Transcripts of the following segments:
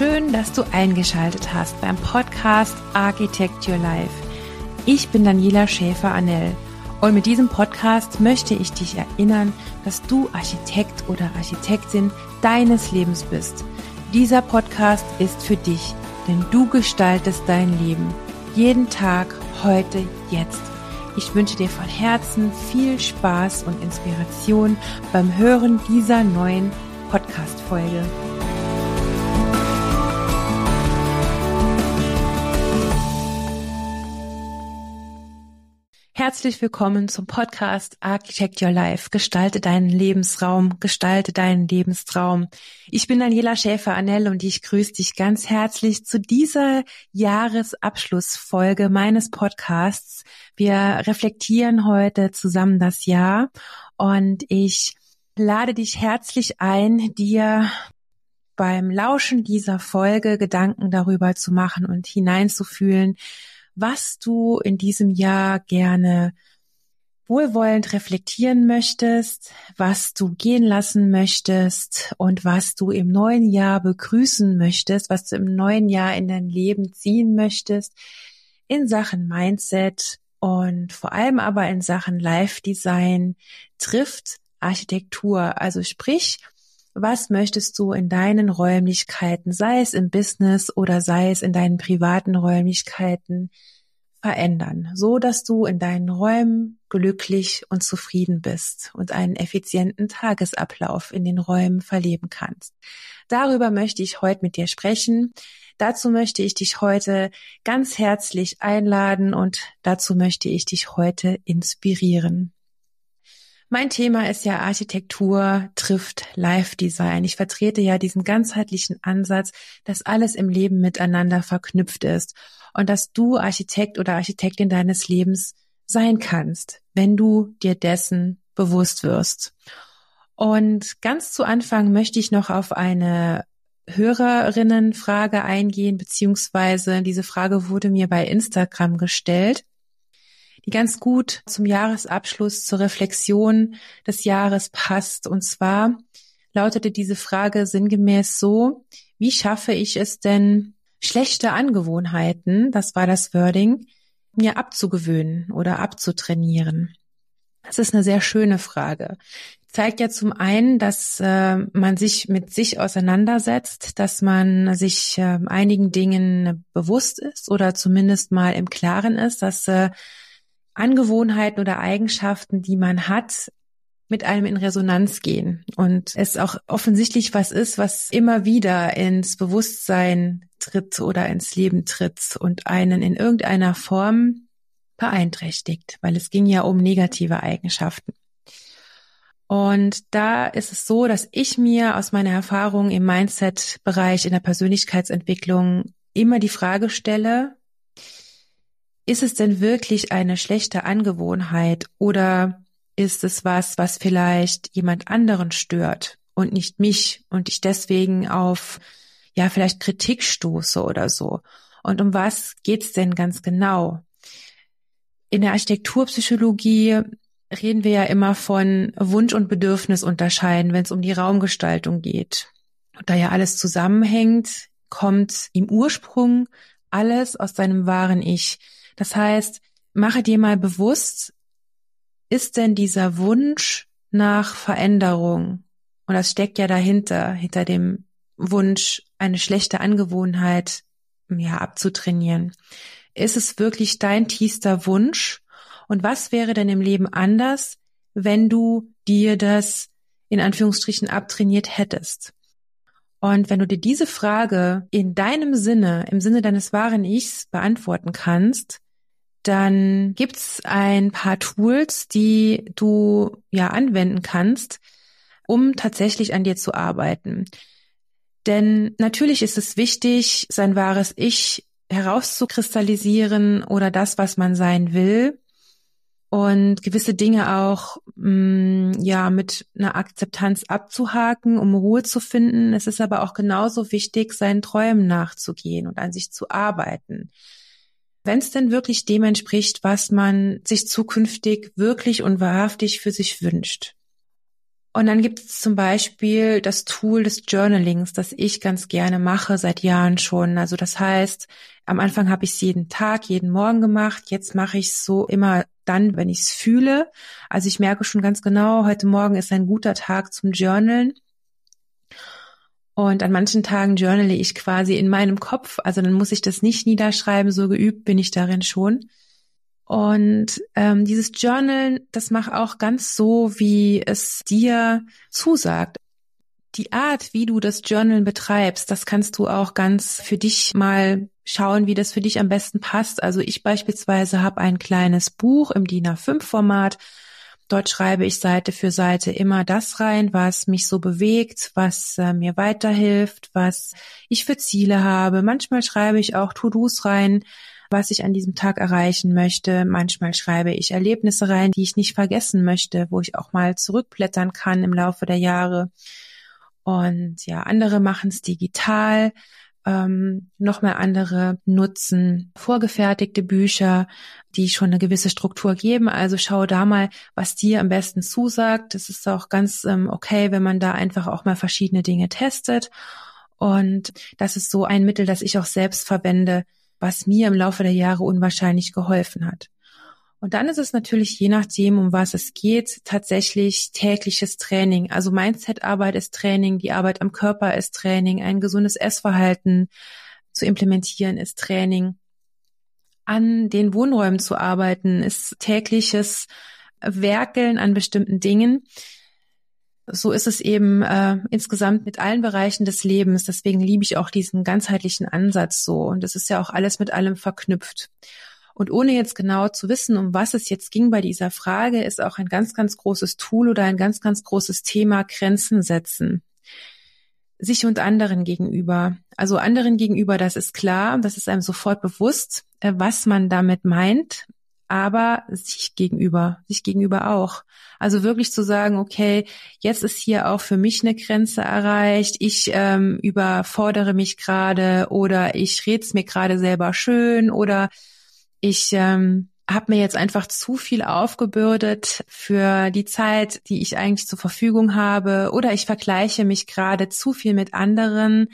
Schön, dass du eingeschaltet hast beim Podcast Architect Your Life. Ich bin Daniela Schäfer-Annell und mit diesem Podcast möchte ich dich erinnern, dass du Architekt oder Architektin deines Lebens bist. Dieser Podcast ist für dich, denn du gestaltest dein Leben. Jeden Tag, heute, jetzt. Ich wünsche dir von Herzen viel Spaß und Inspiration beim Hören dieser neuen Podcast-Folge. Herzlich willkommen zum Podcast Architect Your Life. Gestalte deinen Lebensraum, gestalte deinen Lebenstraum. Ich bin Daniela Schäfer-Annell und ich grüße dich ganz herzlich zu dieser Jahresabschlussfolge meines Podcasts. Wir reflektieren heute zusammen das Jahr und ich lade dich herzlich ein, dir beim Lauschen dieser Folge Gedanken darüber zu machen und hineinzufühlen, was du in diesem Jahr gerne wohlwollend reflektieren möchtest, was du gehen lassen möchtest und was du im neuen Jahr begrüßen möchtest, was du im neuen Jahr in dein Leben ziehen möchtest, in Sachen Mindset und vor allem aber in Sachen Life Design trifft Architektur. Also sprich, was möchtest du in deinen Räumlichkeiten, sei es im Business oder sei es in deinen privaten Räumlichkeiten, verändern, so dass du in deinen Räumen glücklich und zufrieden bist und einen effizienten Tagesablauf in den Räumen verleben kannst. Darüber möchte ich heute mit dir sprechen. Dazu möchte ich dich heute ganz herzlich einladen und dazu möchte ich dich heute inspirieren. Mein Thema ist ja Architektur trifft Life Design. Ich vertrete ja diesen ganzheitlichen Ansatz, dass alles im Leben miteinander verknüpft ist und dass du Architekt oder Architektin deines Lebens sein kannst, wenn du dir dessen bewusst wirst. Und ganz zu Anfang möchte ich noch auf eine Hörerinnenfrage eingehen, beziehungsweise diese Frage wurde mir bei Instagram gestellt die ganz gut zum Jahresabschluss, zur Reflexion des Jahres passt. Und zwar lautete diese Frage sinngemäß so, wie schaffe ich es denn, schlechte Angewohnheiten, das war das Wording, mir abzugewöhnen oder abzutrainieren? Das ist eine sehr schöne Frage. Zeigt ja zum einen, dass äh, man sich mit sich auseinandersetzt, dass man sich äh, einigen Dingen bewusst ist oder zumindest mal im Klaren ist, dass äh, Angewohnheiten oder Eigenschaften, die man hat, mit einem in Resonanz gehen und es auch offensichtlich was ist, was immer wieder ins Bewusstsein tritt oder ins Leben tritt und einen in irgendeiner Form beeinträchtigt, weil es ging ja um negative Eigenschaften. Und da ist es so, dass ich mir aus meiner Erfahrung im Mindset-Bereich in der Persönlichkeitsentwicklung immer die Frage stelle, ist es denn wirklich eine schlechte Angewohnheit oder ist es was, was vielleicht jemand anderen stört und nicht mich und ich deswegen auf, ja, vielleicht Kritik stoße oder so? Und um was geht's denn ganz genau? In der Architekturpsychologie reden wir ja immer von Wunsch und Bedürfnis unterscheiden, wenn es um die Raumgestaltung geht. Und da ja alles zusammenhängt, kommt im Ursprung alles aus deinem wahren Ich. Das heißt, mache dir mal bewusst, ist denn dieser Wunsch nach Veränderung, und das steckt ja dahinter, hinter dem Wunsch, eine schlechte Angewohnheit ja, abzutrainieren. Ist es wirklich dein tiefster Wunsch? Und was wäre denn im Leben anders, wenn du dir das in Anführungsstrichen abtrainiert hättest? Und wenn du dir diese Frage in deinem Sinne, im Sinne deines wahren Ichs beantworten kannst, dann gibt's ein paar Tools, die du ja anwenden kannst, um tatsächlich an dir zu arbeiten. Denn natürlich ist es wichtig, sein wahres Ich herauszukristallisieren oder das, was man sein will und gewisse Dinge auch mh, mm, ja mit einer Akzeptanz abzuhaken, um Ruhe zu finden. Es ist aber auch genauso wichtig, seinen Träumen nachzugehen und an sich zu arbeiten wenn es denn wirklich dem entspricht, was man sich zukünftig wirklich und wahrhaftig für sich wünscht. Und dann gibt es zum Beispiel das Tool des Journalings, das ich ganz gerne mache seit Jahren schon. Also das heißt, am Anfang habe ich es jeden Tag, jeden Morgen gemacht. Jetzt mache ich es so immer dann, wenn ich es fühle. Also ich merke schon ganz genau, heute Morgen ist ein guter Tag zum Journalen. Und an manchen Tagen journale ich quasi in meinem Kopf. Also dann muss ich das nicht niederschreiben, so geübt bin ich darin schon. Und ähm, dieses Journal, das mach auch ganz so, wie es dir zusagt. Die Art, wie du das Journal betreibst, das kannst du auch ganz für dich mal schauen, wie das für dich am besten passt. Also ich beispielsweise habe ein kleines Buch im DIN A5-Format. Dort schreibe ich Seite für Seite immer das rein, was mich so bewegt, was äh, mir weiterhilft, was ich für Ziele habe. Manchmal schreibe ich auch To-Dos rein, was ich an diesem Tag erreichen möchte. Manchmal schreibe ich Erlebnisse rein, die ich nicht vergessen möchte, wo ich auch mal zurückblättern kann im Laufe der Jahre. Und ja, andere machen es digital. Ähm, noch mehr andere nutzen vorgefertigte Bücher, die schon eine gewisse Struktur geben. Also schau da mal, was dir am besten zusagt. Das ist auch ganz ähm, okay, wenn man da einfach auch mal verschiedene Dinge testet. Und das ist so ein Mittel, das ich auch selbst verwende, was mir im Laufe der Jahre unwahrscheinlich geholfen hat. Und dann ist es natürlich je nachdem, um was es geht, tatsächlich tägliches Training. Also Mindset-Arbeit ist Training, die Arbeit am Körper ist Training, ein gesundes Essverhalten zu implementieren ist Training. An den Wohnräumen zu arbeiten ist tägliches Werkeln an bestimmten Dingen so ist es eben äh, insgesamt mit allen Bereichen des Lebens. Deswegen liebe ich auch diesen ganzheitlichen Ansatz so. Und es ist ja auch alles mit allem verknüpft. Und ohne jetzt genau zu wissen, um was es jetzt ging bei dieser Frage, ist auch ein ganz, ganz großes Tool oder ein ganz, ganz großes Thema Grenzen setzen. Sich und anderen gegenüber. Also anderen gegenüber, das ist klar, das ist einem sofort bewusst, äh, was man damit meint aber sich gegenüber, sich gegenüber auch. Also wirklich zu sagen, okay, jetzt ist hier auch für mich eine Grenze erreicht, ich ähm, überfordere mich gerade oder ich red's mir gerade selber schön oder ich ähm, habe mir jetzt einfach zu viel aufgebürdet für die Zeit, die ich eigentlich zur Verfügung habe oder ich vergleiche mich gerade zu viel mit anderen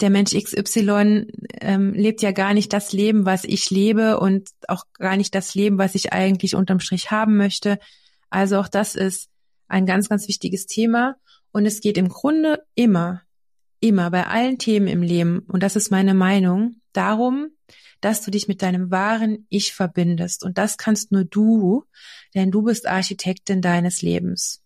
der Mensch XY ähm, lebt ja gar nicht das Leben, was ich lebe und auch gar nicht das Leben, was ich eigentlich unterm Strich haben möchte. Also auch das ist ein ganz, ganz wichtiges Thema. Und es geht im Grunde immer, immer bei allen Themen im Leben, und das ist meine Meinung, darum, dass du dich mit deinem wahren Ich verbindest. Und das kannst nur du, denn du bist Architektin deines Lebens.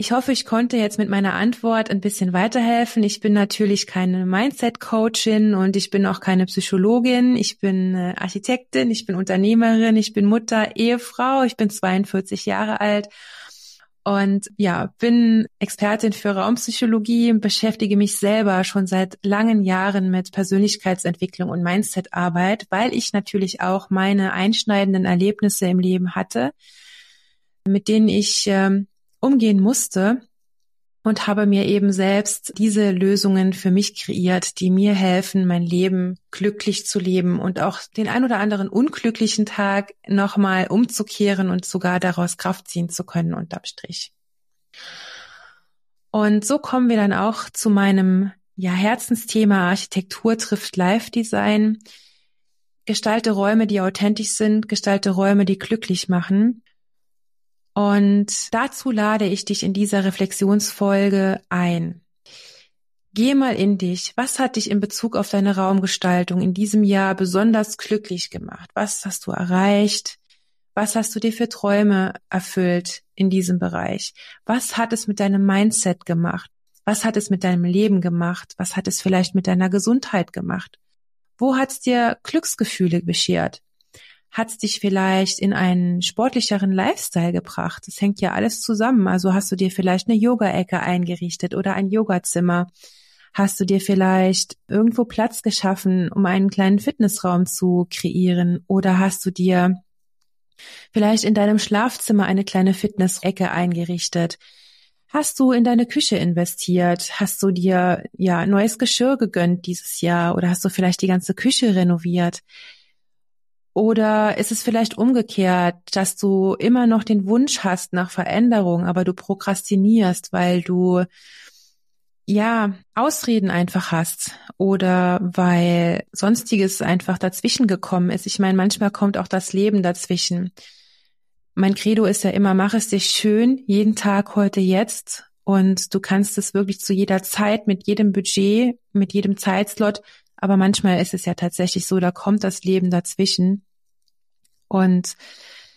Ich hoffe, ich konnte jetzt mit meiner Antwort ein bisschen weiterhelfen. Ich bin natürlich keine Mindset-Coachin und ich bin auch keine Psychologin. Ich bin äh, Architektin, ich bin Unternehmerin, ich bin Mutter, Ehefrau, ich bin 42 Jahre alt und ja, bin Expertin für Raumpsychologie beschäftige mich selber schon seit langen Jahren mit Persönlichkeitsentwicklung und Mindset-Arbeit, weil ich natürlich auch meine einschneidenden Erlebnisse im Leben hatte, mit denen ich ähm, umgehen musste und habe mir eben selbst diese Lösungen für mich kreiert, die mir helfen, mein Leben glücklich zu leben und auch den ein oder anderen unglücklichen Tag nochmal umzukehren und sogar daraus Kraft ziehen zu können unterm Strich. Und so kommen wir dann auch zu meinem ja, Herzensthema Architektur trifft Live-Design. Gestalte Räume, die authentisch sind, gestalte Räume, die glücklich machen. Und dazu lade ich dich in dieser Reflexionsfolge ein. Geh mal in dich. Was hat dich in Bezug auf deine Raumgestaltung in diesem Jahr besonders glücklich gemacht? Was hast du erreicht? Was hast du dir für Träume erfüllt in diesem Bereich? Was hat es mit deinem Mindset gemacht? Was hat es mit deinem Leben gemacht? Was hat es vielleicht mit deiner Gesundheit gemacht? Wo hat es dir Glücksgefühle beschert? Hat es dich vielleicht in einen sportlicheren Lifestyle gebracht? Das hängt ja alles zusammen. Also hast du dir vielleicht eine Yoga-Ecke eingerichtet oder ein Yogazimmer? Hast du dir vielleicht irgendwo Platz geschaffen, um einen kleinen Fitnessraum zu kreieren? Oder hast du dir vielleicht in deinem Schlafzimmer eine kleine Fitness-Ecke eingerichtet? Hast du in deine Küche investiert? Hast du dir ja neues Geschirr gegönnt dieses Jahr oder hast du vielleicht die ganze Küche renoviert? Oder ist es vielleicht umgekehrt, dass du immer noch den Wunsch hast nach Veränderung, aber du prokrastinierst, weil du ja Ausreden einfach hast oder weil sonstiges einfach dazwischen gekommen ist. Ich meine, manchmal kommt auch das Leben dazwischen. Mein Credo ist ja immer, mach es dir schön, jeden Tag, heute, jetzt. Und du kannst es wirklich zu jeder Zeit, mit jedem Budget, mit jedem Zeitslot. Aber manchmal ist es ja tatsächlich so, da kommt das Leben dazwischen. Und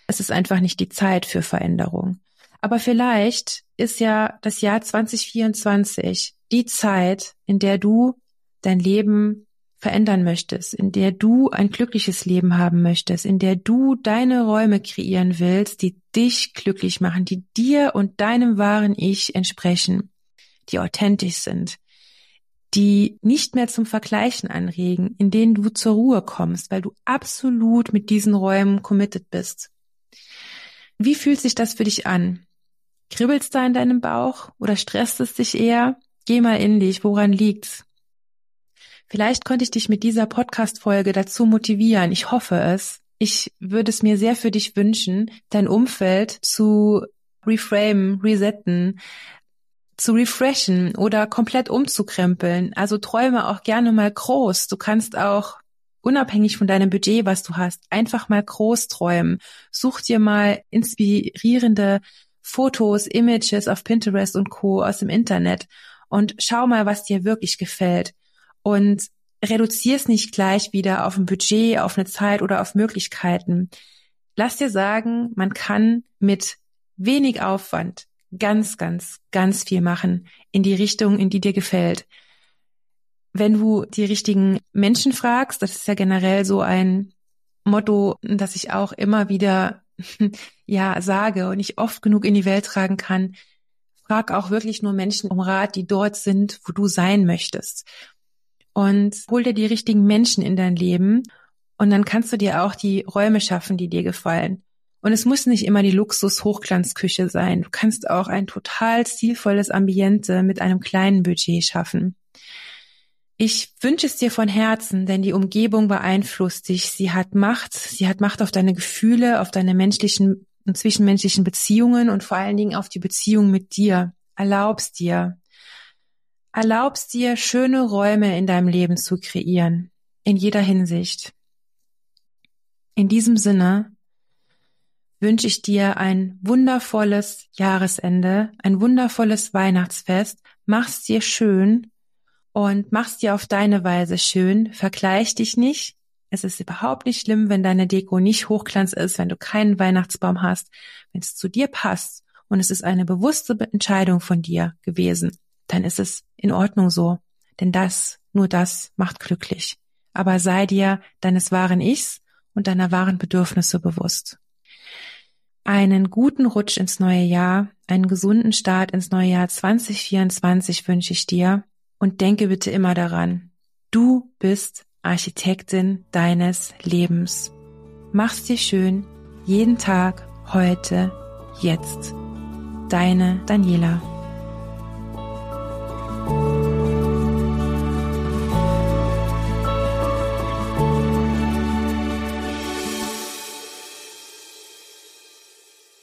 es ist einfach nicht die Zeit für Veränderung. Aber vielleicht ist ja das Jahr 2024 die Zeit, in der du dein Leben verändern möchtest, in der du ein glückliches Leben haben möchtest, in der du deine Räume kreieren willst, die dich glücklich machen, die dir und deinem wahren Ich entsprechen, die authentisch sind, die nicht mehr zum Vergleichen anregen, in denen du zur Ruhe kommst, weil du absolut mit diesen Räumen committed bist. Wie fühlt sich das für dich an? Kribbelst da in deinem Bauch oder stresst es dich eher? Geh mal in dich, woran liegt's? Vielleicht konnte ich dich mit dieser Podcast-Folge dazu motivieren. Ich hoffe es. Ich würde es mir sehr für dich wünschen, dein Umfeld zu reframen, resetten, zu refreshen oder komplett umzukrempeln. Also träume auch gerne mal groß. Du kannst auch unabhängig von deinem Budget, was du hast, einfach mal groß träumen. Such dir mal inspirierende Fotos, Images auf Pinterest und Co. aus dem Internet und schau mal, was dir wirklich gefällt. Und reduzier es nicht gleich wieder auf ein Budget, auf eine Zeit oder auf Möglichkeiten. Lass dir sagen, man kann mit wenig Aufwand ganz, ganz, ganz viel machen in die Richtung, in die dir gefällt. Wenn du die richtigen Menschen fragst, das ist ja generell so ein Motto, das ich auch immer wieder ja sage und ich oft genug in die Welt tragen kann. Frag auch wirklich nur Menschen um Rat, die dort sind, wo du sein möchtest. Und hol dir die richtigen Menschen in dein Leben und dann kannst du dir auch die Räume schaffen, die dir gefallen. Und es muss nicht immer die Luxus-Hochglanzküche sein. Du kannst auch ein total stilvolles Ambiente mit einem kleinen Budget schaffen. Ich wünsche es dir von Herzen, denn die Umgebung beeinflusst dich. Sie hat Macht. Sie hat Macht auf deine Gefühle, auf deine menschlichen und zwischenmenschlichen Beziehungen und vor allen Dingen auf die Beziehung mit dir. Erlaubst dir. Erlaubst dir, schöne Räume in deinem Leben zu kreieren. In jeder Hinsicht. In diesem Sinne wünsche ich dir ein wundervolles Jahresende, ein wundervolles Weihnachtsfest. Mach's dir schön und mach's dir auf deine Weise schön. Vergleich dich nicht. Es ist überhaupt nicht schlimm, wenn deine Deko nicht Hochglanz ist, wenn du keinen Weihnachtsbaum hast, wenn es zu dir passt und es ist eine bewusste Entscheidung von dir gewesen, dann ist es in Ordnung so. Denn das, nur das macht glücklich. Aber sei dir deines wahren Ichs und deiner wahren Bedürfnisse bewusst einen guten Rutsch ins neue Jahr, einen gesunden Start ins neue Jahr 2024 wünsche ich dir und denke bitte immer daran, du bist Architektin deines Lebens. Mach's dir schön, jeden Tag, heute, jetzt. Deine Daniela.